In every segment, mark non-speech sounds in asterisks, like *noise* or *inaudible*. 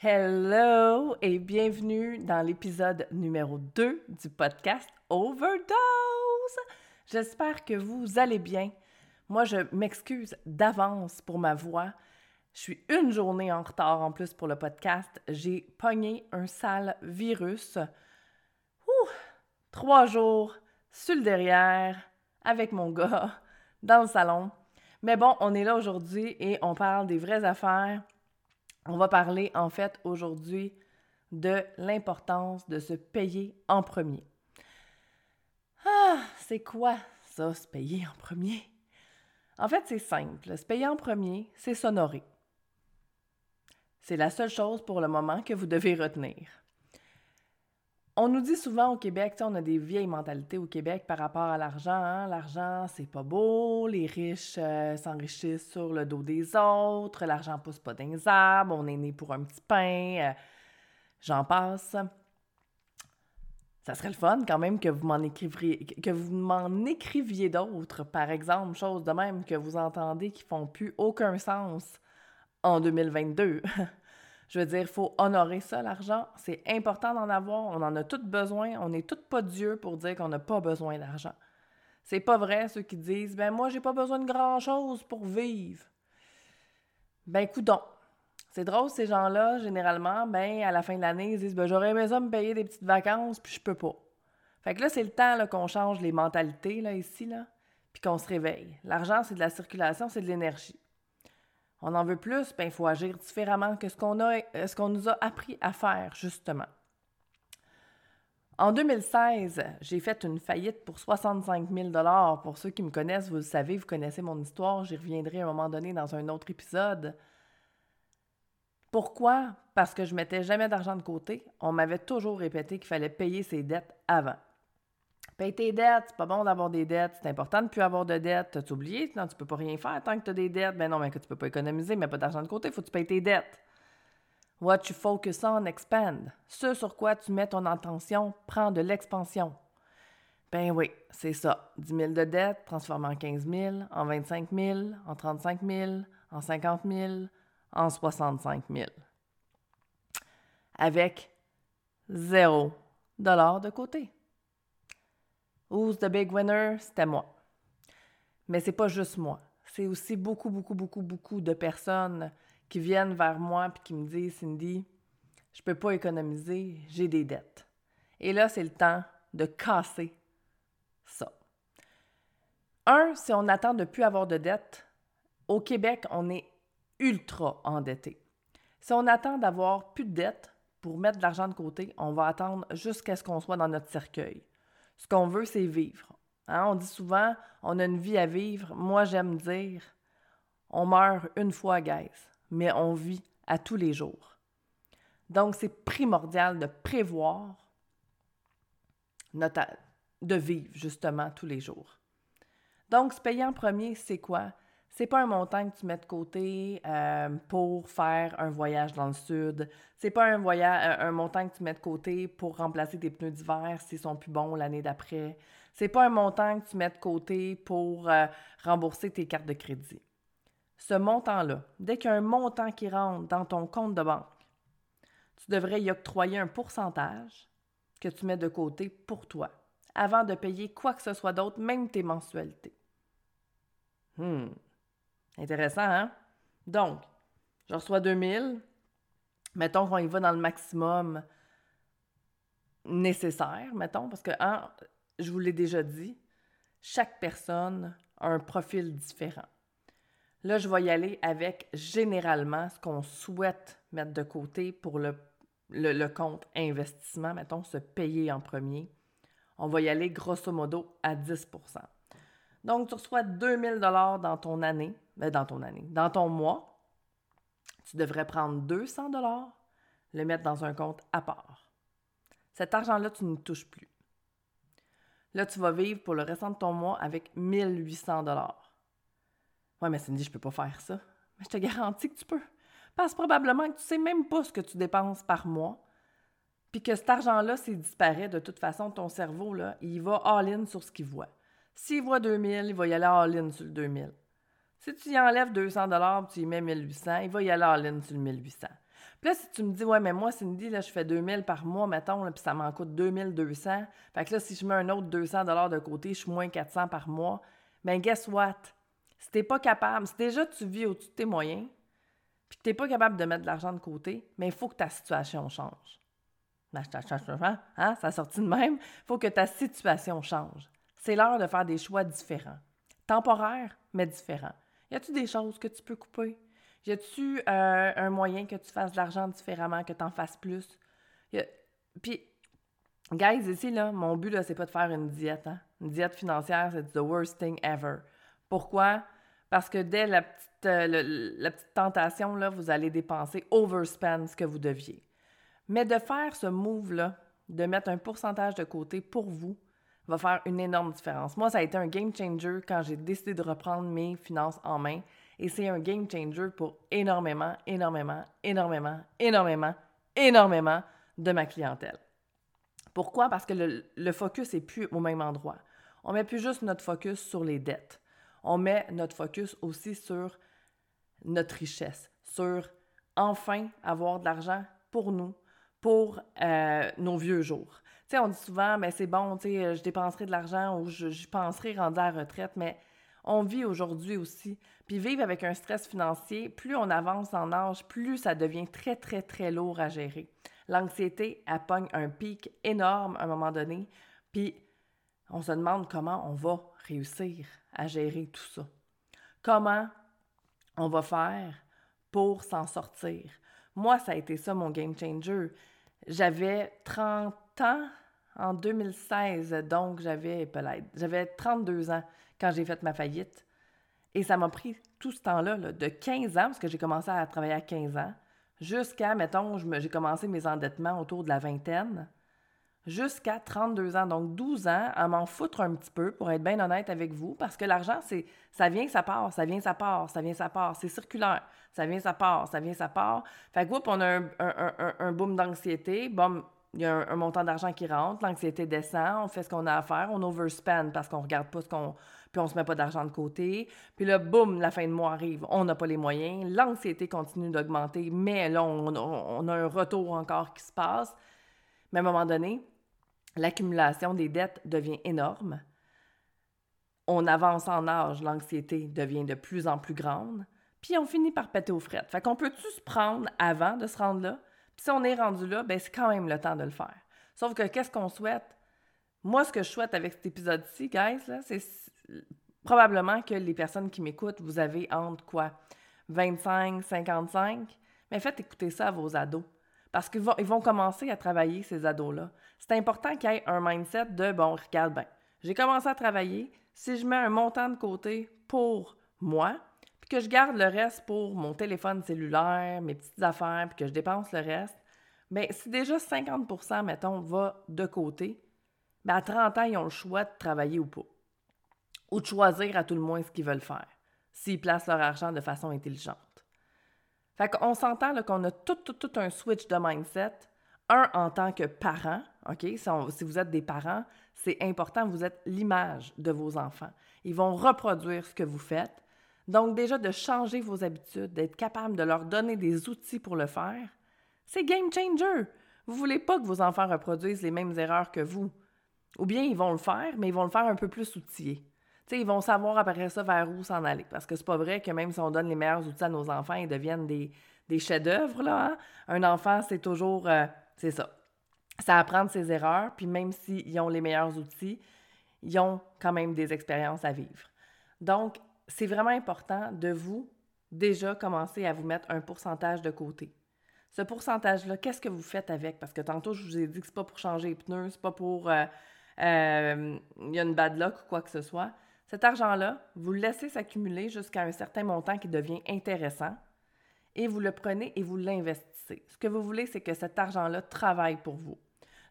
Hello et bienvenue dans l'épisode numéro 2 du podcast Overdose. J'espère que vous allez bien. Moi, je m'excuse d'avance pour ma voix. Je suis une journée en retard en plus pour le podcast. J'ai pogné un sale virus. Ouh, trois jours sur le derrière avec mon gars dans le salon. Mais bon, on est là aujourd'hui et on parle des vraies affaires on va parler en fait aujourd'hui de l'importance de se payer en premier. Ah, c'est quoi ça, se payer en premier? En fait, c'est simple. Se payer en premier, c'est s'honorer. C'est la seule chose pour le moment que vous devez retenir. On nous dit souvent au Québec, on a des vieilles mentalités au Québec par rapport à l'argent. Hein. L'argent, c'est pas beau, les riches euh, s'enrichissent sur le dos des autres, l'argent pousse pas dans les on est né pour un petit pain, euh, j'en passe. Ça serait le fun quand même que vous m'en écriviez, que vous m'en écriviez d'autres, par exemple, choses de même que vous entendez qui font plus aucun sens en 2022. *laughs* Je veux dire, il faut honorer ça, l'argent. C'est important d'en avoir. On en a tous besoin. On n'est tous pas Dieu pour dire qu'on n'a pas besoin d'argent. C'est pas vrai, ceux qui disent Ben, moi, j'ai pas besoin de grand-chose pour vivre. Ben, donc. C'est drôle, ces gens-là, généralement, ben, à la fin de l'année, ils disent Ben, j'aurais aimé ça me payer des petites vacances, puis je peux pas. Fait que là, c'est le temps qu'on change les mentalités, là, ici, là, puis qu'on se réveille. L'argent, c'est de la circulation, c'est de l'énergie on en veut plus, ben, il faut agir différemment que ce qu'on euh, nous a appris à faire, justement. En 2016, j'ai fait une faillite pour 65 000 Pour ceux qui me connaissent, vous le savez, vous connaissez mon histoire, j'y reviendrai à un moment donné dans un autre épisode. Pourquoi? Parce que je mettais jamais d'argent de côté. On m'avait toujours répété qu'il fallait payer ses dettes avant. Paye tes dettes, c'est pas bon d'avoir des dettes, c'est important de ne plus avoir de dettes. T'as-tu oublié? Non, tu peux pas rien faire tant que tu as des dettes. Ben non, mais que tu peux pas économiser, mais pas d'argent de côté, il faut que tu payes tes dettes. What you focus on, expand. Ce sur quoi tu mets ton attention prend de l'expansion. Ben oui, c'est ça. 10 000 de dettes transformé en 15 000, en 25 000, en 35 000, en 50 000, en 65 000. Avec zéro dollar de côté. Who's the big winner? C'était moi. Mais c'est pas juste moi. C'est aussi beaucoup, beaucoup, beaucoup, beaucoup de personnes qui viennent vers moi et qui me disent Cindy, je peux pas économiser, j'ai des dettes. Et là, c'est le temps de casser ça. Un, si on attend de plus avoir de dettes, au Québec, on est ultra endetté. Si on attend d'avoir plus de dettes pour mettre de l'argent de côté, on va attendre jusqu'à ce qu'on soit dans notre cercueil. Ce qu'on veut, c'est vivre. Hein, on dit souvent, on a une vie à vivre. Moi, j'aime dire, on meurt une fois, guys, mais on vit à tous les jours. Donc, c'est primordial de prévoir de vivre justement tous les jours. Donc, se payer en premier, c'est quoi? C'est pas un montant que tu mets de côté euh, pour faire un voyage dans le sud. C'est pas un, voyage, un montant que tu mets de côté pour remplacer tes pneus d'hiver s'ils sont plus bons l'année d'après. C'est pas un montant que tu mets de côté pour euh, rembourser tes cartes de crédit. Ce montant-là, dès qu'il y a un montant qui rentre dans ton compte de banque, tu devrais y octroyer un pourcentage que tu mets de côté pour toi avant de payer quoi que ce soit d'autre, même tes mensualités. Hmm. Intéressant, hein? Donc, je reçois 2000. Mettons qu'on y va dans le maximum nécessaire, mettons, parce que, hein, je vous l'ai déjà dit, chaque personne a un profil différent. Là, je vais y aller avec généralement ce qu'on souhaite mettre de côté pour le, le, compte investissement, mettons, se payer en premier. On va y aller grosso modo à 10 Donc, tu reçois 2000 dans ton année ben, dans ton année, dans ton mois, tu devrais prendre 200 dollars, le mettre dans un compte à part. Cet argent-là, tu ne touches plus. Là, tu vas vivre pour le restant de ton mois avec 1800 dollars. Ouais, mais Cindy, je peux pas faire ça. Mais je te garantis que tu peux. Parce probablement que tu sais même pas ce que tu dépenses par mois. Puis que cet argent-là, s'il disparaît, de toute façon, ton cerveau, là, il va all-in sur ce qu'il voit. S'il voit 2000, il va y aller all-in sur le 2000. Si tu y enlèves 200 dollars tu y mets 1800, il va y aller ligne sur le 1800. Puis là, si tu me dis, ouais, mais moi, Cindy, là, je fais 2000 par mois, mettons, puis ça m'en coûte 2200. Fait que là, si je mets un autre 200 de côté, je suis moins 400 par mois. Ben, guess what? Si t'es pas capable, si déjà tu vis au-dessus de tes moyens, puis que t'es pas capable de mettre de l'argent de côté, mais il faut que ta situation change. Ben, hein? Ça a sorti de même. Il faut que ta situation change. C'est l'heure de faire des choix différents. Temporaires, mais différents. Y a-tu des choses que tu peux couper? Y a-tu euh, un moyen que tu fasses de l'argent différemment, que tu en fasses plus? Puis, guys, ici, là, mon but, là, c'est pas de faire une diète. Hein? Une diète financière, c'est the worst thing ever. Pourquoi? Parce que dès la petite, euh, tentation, là, vous allez dépenser, overspend ce que vous deviez. Mais de faire ce move-là, de mettre un pourcentage de côté pour vous, va faire une énorme différence. Moi, ça a été un game changer quand j'ai décidé de reprendre mes finances en main. Et c'est un game changer pour énormément, énormément, énormément, énormément, énormément de ma clientèle. Pourquoi? Parce que le, focus n'est plus au même endroit. On met plus juste notre focus sur les dettes. On met notre focus aussi sur notre richesse, sur enfin avoir de l'argent pour nous, pour euh, nos vieux jours. On dit souvent, mais c'est bon, je dépenserai de l'argent ou je, penserai rendre à retraite, mais on vit aujourd'hui aussi. Puis vivre avec un stress financier, plus on avance en âge, plus ça devient très, très, très lourd à gérer. L'anxiété, elle pogne un pic énorme à un moment donné, puis on se demande comment on va réussir à gérer tout ça. Comment on va faire pour s'en sortir? Moi, ça a été ça mon game changer. J'avais 30 ans en 2016, donc j'avais j'avais 32 ans quand j'ai fait ma faillite. Et ça m'a pris tout ce temps-là, de 15 ans, parce que j'ai commencé à travailler à 15 ans, jusqu'à, mettons, j'ai commencé mes endettements autour de la vingtaine, jusqu'à 32 ans, donc 12 ans, à m'en foutre un petit peu, pour être bien honnête avec vous, parce que l'argent, c'est ça vient, ça part, ça vient, ça part, ça vient, ça part, c'est circulaire, ça vient, ça part, ça vient, ça part. Fait que, on a un, boom d'anxiété, bon, il y a un, montant d'argent qui rentre, l'anxiété descend, on fait ce qu'on a à faire, on overspend parce qu'on regarde pas ce qu'on... puis on se met pas d'argent de côté. Puis là, boum, la fin de mois arrive, on n'a pas les moyens, l'anxiété continue d'augmenter, mais là, on, on, a un retour encore qui se passe. Mais à un moment donné, l'accumulation des dettes devient énorme. On avance en âge, l'anxiété devient de plus en plus grande, puis on finit par péter aux frettes. Fait qu'on peut-tu se prendre avant de se rendre là? Puis si on est rendu là, ben c'est quand même le temps de le faire. Sauf que qu'est-ce qu'on souhaite? Moi, ce que je souhaite avec cet épisode-ci, guys, c'est probablement que les personnes qui m'écoutent, vous avez entre quoi? 25, 55? Mais faites écouter ça à vos ados. Parce qu'ils vont, vont commencer à travailler, ces ados-là. C'est important qu'il y ait un mindset de bon, regarde bien, j'ai commencé à travailler. Si je mets un montant de côté pour moi, que je garde le reste pour mon téléphone cellulaire, mes petites affaires, puis que je dépense le reste, bien, si déjà 50% mettons, va de côté, bien, à 30 ans, ils ont le choix de travailler ou pas. Ou de choisir à tout le moins ce qu'ils veulent faire, s'ils placent leur argent de façon intelligente. Fait qu'on s'entend qu'on a tout, tout, tout un switch de mindset. Un, en tant que parent, OK? Si, vous êtes des parents, c'est important, vous êtes l'image de vos enfants. Ils vont reproduire ce que vous faites. Donc, déjà, de changer vos habitudes, d'être capable de leur donner des outils pour le faire, c'est game changer. Vous voulez pas que vos enfants reproduisent les mêmes erreurs que vous. Ou bien ils vont le faire, mais ils vont le faire un peu plus outillés ils vont savoir après ça vers où s'en aller. Parce que c'est pas vrai que même si on donne les meilleurs outils à nos enfants, ils deviennent des, chefs-d'œuvre. Hein. Un enfant, c'est toujours... Euh, c'est ça. Ça apprend de ses erreurs, puis même s'ils ont les meilleurs outils, ils ont quand même des expériences à vivre. Donc, c'est vraiment important de vous déjà commencer à vous mettre un pourcentage de côté. Ce pourcentage-là, qu'est-ce que vous faites avec? Parce que tantôt, je vous ai dit que c'est pas pour changer les pneus, c'est pas pour... Euh, euh, y a une bad luck ou quoi que ce soit. Cet argent-là, vous le laissez s'accumuler jusqu'à un certain montant qui devient intéressant et vous le prenez et vous l'investissez. Ce que vous voulez, c'est que cet argent-là travaille pour vous.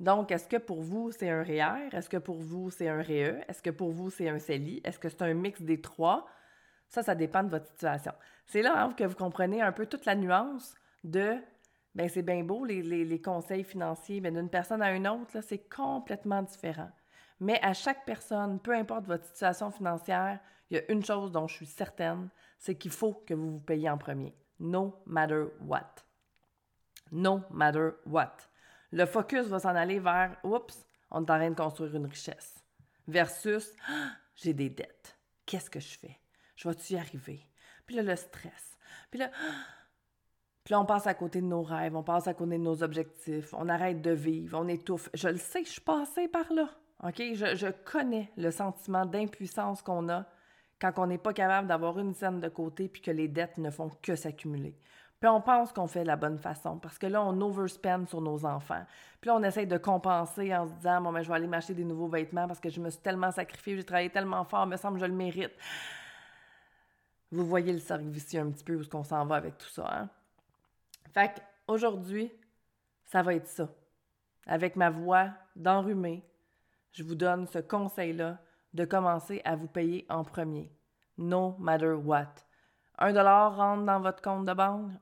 Donc, est-ce que pour vous, c'est un REER? Est-ce que pour vous, c'est un REE? Est-ce que pour vous, c'est un CELI? Est-ce que c'est un mix des trois? Ça, ça dépend de votre situation. C'est là hein, que vous comprenez un peu toute la nuance de, ben c'est bien beau les, conseils financiers, mais d'une personne à une autre, c'est complètement différent. Mais à chaque personne, peu importe votre situation financière, il y a une chose dont je suis certaine, c'est qu'il faut que vous vous payiez en premier. No matter what. No matter what. Le focus va s'en aller vers oups, on est en train de construire une richesse. Versus ah, *gasps* j'ai des dettes. Qu'est-ce que je fais? Je vais-tu y arriver? Puis là, le stress. Puis là, *gasps* puis on passe à côté de nos rêves, on passe à côté de nos objectifs, on arrête de vivre, on étouffe. Je le sais, je suis passée par là. OK? Je, connais le sentiment d'impuissance qu'on a quand on n'est pas capable d'avoir une scène de côté puis que les dettes ne font que s'accumuler. Puis on pense qu'on fait la bonne façon parce que là, on overspend sur nos enfants. Puis là, on essaye de compenser en se disant Bon, ben, je vais aller m'acheter des nouveaux vêtements parce que je me suis tellement sacrifiée, j'ai travaillé tellement fort, me semble que je le mérite. Vous voyez le cercle vicieux un petit peu où est-ce qu'on s'en va avec tout ça, hein? Fait qu'aujourd'hui, ça va être ça. Avec ma voix d'enrhumée, je vous donne ce conseil-là de commencer à vous payer en premier. No matter what. Un dollar rentre dans votre compte de banque,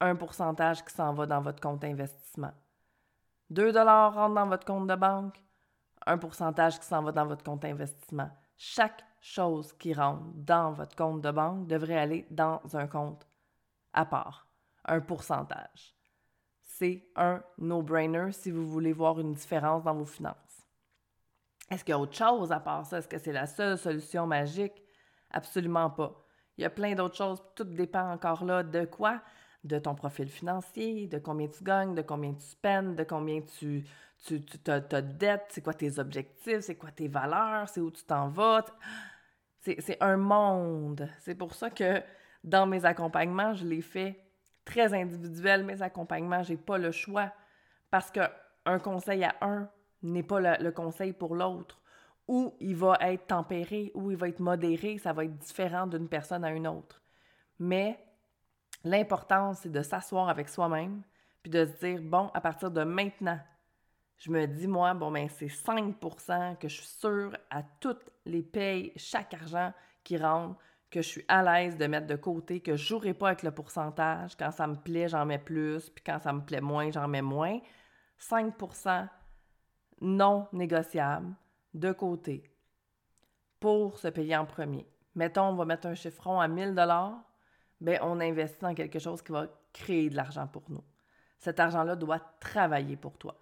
un pourcentage qui s'en va dans votre compte investissement. Deux dollars rentrent dans votre compte de banque, un pourcentage qui s'en va dans votre compte investissement. Chaque chose qui rentre dans votre compte de banque devrait aller dans un compte à part, un pourcentage. C'est un no-brainer si vous voulez voir une différence dans vos finances. Est-ce qu'il y a autre chose à part ça? Est-ce que c'est la seule solution magique? Absolument pas. Il y a plein d'autres choses. Tout dépend encore là de quoi? De ton profil financier, de combien tu gagnes, de combien tu spendes, de combien tu, tu, tu as, de dettes, c'est quoi tes objectifs, c'est quoi tes valeurs, c'est où tu t'en vas? C'est un monde. C'est pour ça que dans mes accompagnements, je les fais très individuels, mes accompagnements, j'ai pas le choix. Parce qu'un conseil à un n'est pas le, conseil pour l'autre. Ou il va être tempéré, ou il va être modéré, ça va être différent d'une personne à une autre. Mais l'important, c'est de s'asseoir avec soi-même, puis de se dire, bon, à partir de maintenant, je me dis, moi, bon, ben c'est 5% que je suis sûre à toutes les payes, chaque argent qui rentre, que je suis à l'aise de mettre de côté, que je jouerai pas avec le pourcentage. Quand ça me plaît, j'en mets plus, puis quand ça me plaît moins, j'en mets moins. 5% non négociable de côté pour se payer en premier. Mettons, on va mettre un chiffron à 1000 dollars, ben on investit dans quelque chose qui va créer de l'argent pour nous. Cet argent-là doit travailler pour toi.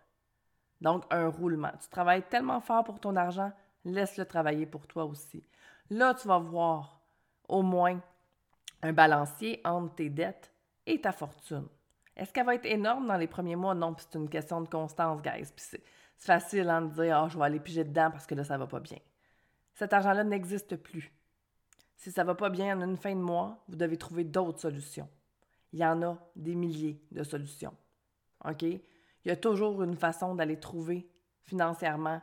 Donc, un roulement. Tu travailles tellement fort pour ton argent, laisse-le travailler pour toi aussi. Là, tu vas voir au moins un balancier entre tes dettes et ta fortune. Est-ce qu'elle va être énorme dans les premiers mois? Non, c'est une question de constance, guys. C'est facile hein, de dire Ah, je vais aller piger dedans parce que là, ça va pas bien. Cet argent-là n'existe plus. Si ça va pas bien en une fin de mois, vous devez trouver d'autres solutions. Il y en a des milliers de solutions. OK? Il y a toujours une façon d'aller trouver financièrement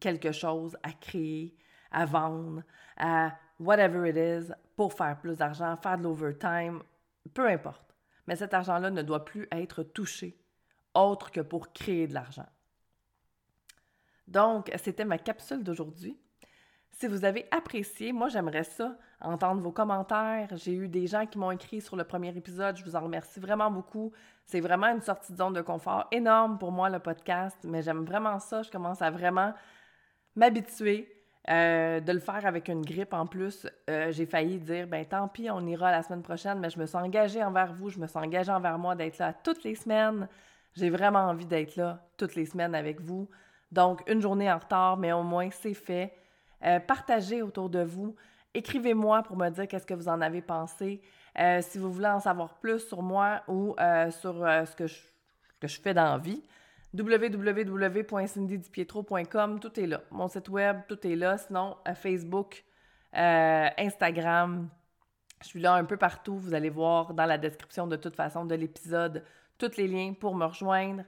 quelque chose à créer, à vendre, à whatever it is, pour faire plus d'argent, faire de l'overtime, peu importe. Mais cet argent-là ne doit plus être touché autre que pour créer de l'argent. Donc, c'était ma capsule d'aujourd'hui. Si vous avez apprécié, moi j'aimerais ça, entendre vos commentaires. J'ai eu des gens qui m'ont écrit sur le premier épisode, je vous en remercie vraiment beaucoup. C'est vraiment une sortie de zone de confort énorme pour moi, le podcast, mais j'aime vraiment ça. Je commence à vraiment m'habituer. Euh, de le faire avec une grippe en plus, euh, j'ai failli dire ben tant pis, on ira la semaine prochaine, mais je me suis engagée envers vous, je me suis engagée envers moi d'être là toutes les semaines. J'ai vraiment envie d'être là toutes les semaines avec vous. Donc, une journée en retard, mais au moins c'est fait. Euh, partagez autour de vous. Écrivez-moi pour me dire qu'est-ce que vous en avez pensé. Euh, si vous voulez en savoir plus sur moi ou euh, sur ce que je, fais dans la vie, www.cindydipietro.com, tout est là. Mon site web, tout est là. Sinon, Facebook, Instagram, je suis là un peu partout. Vous allez voir dans la description de toute façon de l'épisode tous les liens pour me rejoindre.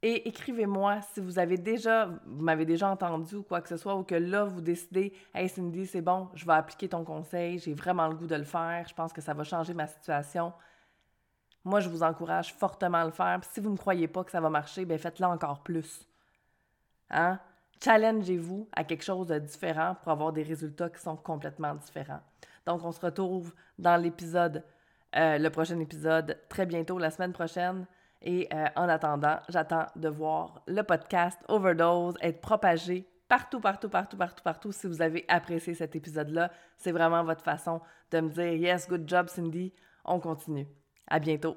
Et écrivez-moi si vous avez déjà, vous m'avez déjà entendu ou quoi que ce soit, ou que là, vous décidez, Hey Cindy, c'est bon, je vais appliquer ton conseil, j'ai vraiment le goût de le faire, je pense que ça va changer ma situation. Moi, je vous encourage fortement à le faire. si vous ne croyez pas que ça va marcher, bien faites-le encore plus. Hein? Challengez-vous à quelque chose de différent pour avoir des résultats qui sont complètement différents. Donc, on se retrouve dans l'épisode, euh, le prochain épisode, très bientôt, la semaine prochaine. Et euh, en attendant, j'attends de voir le podcast Overdose être propagé partout, partout, partout, partout, partout. Si vous avez apprécié cet épisode-là, c'est vraiment votre façon de me dire Yes, good job, Cindy. On continue. À bientôt.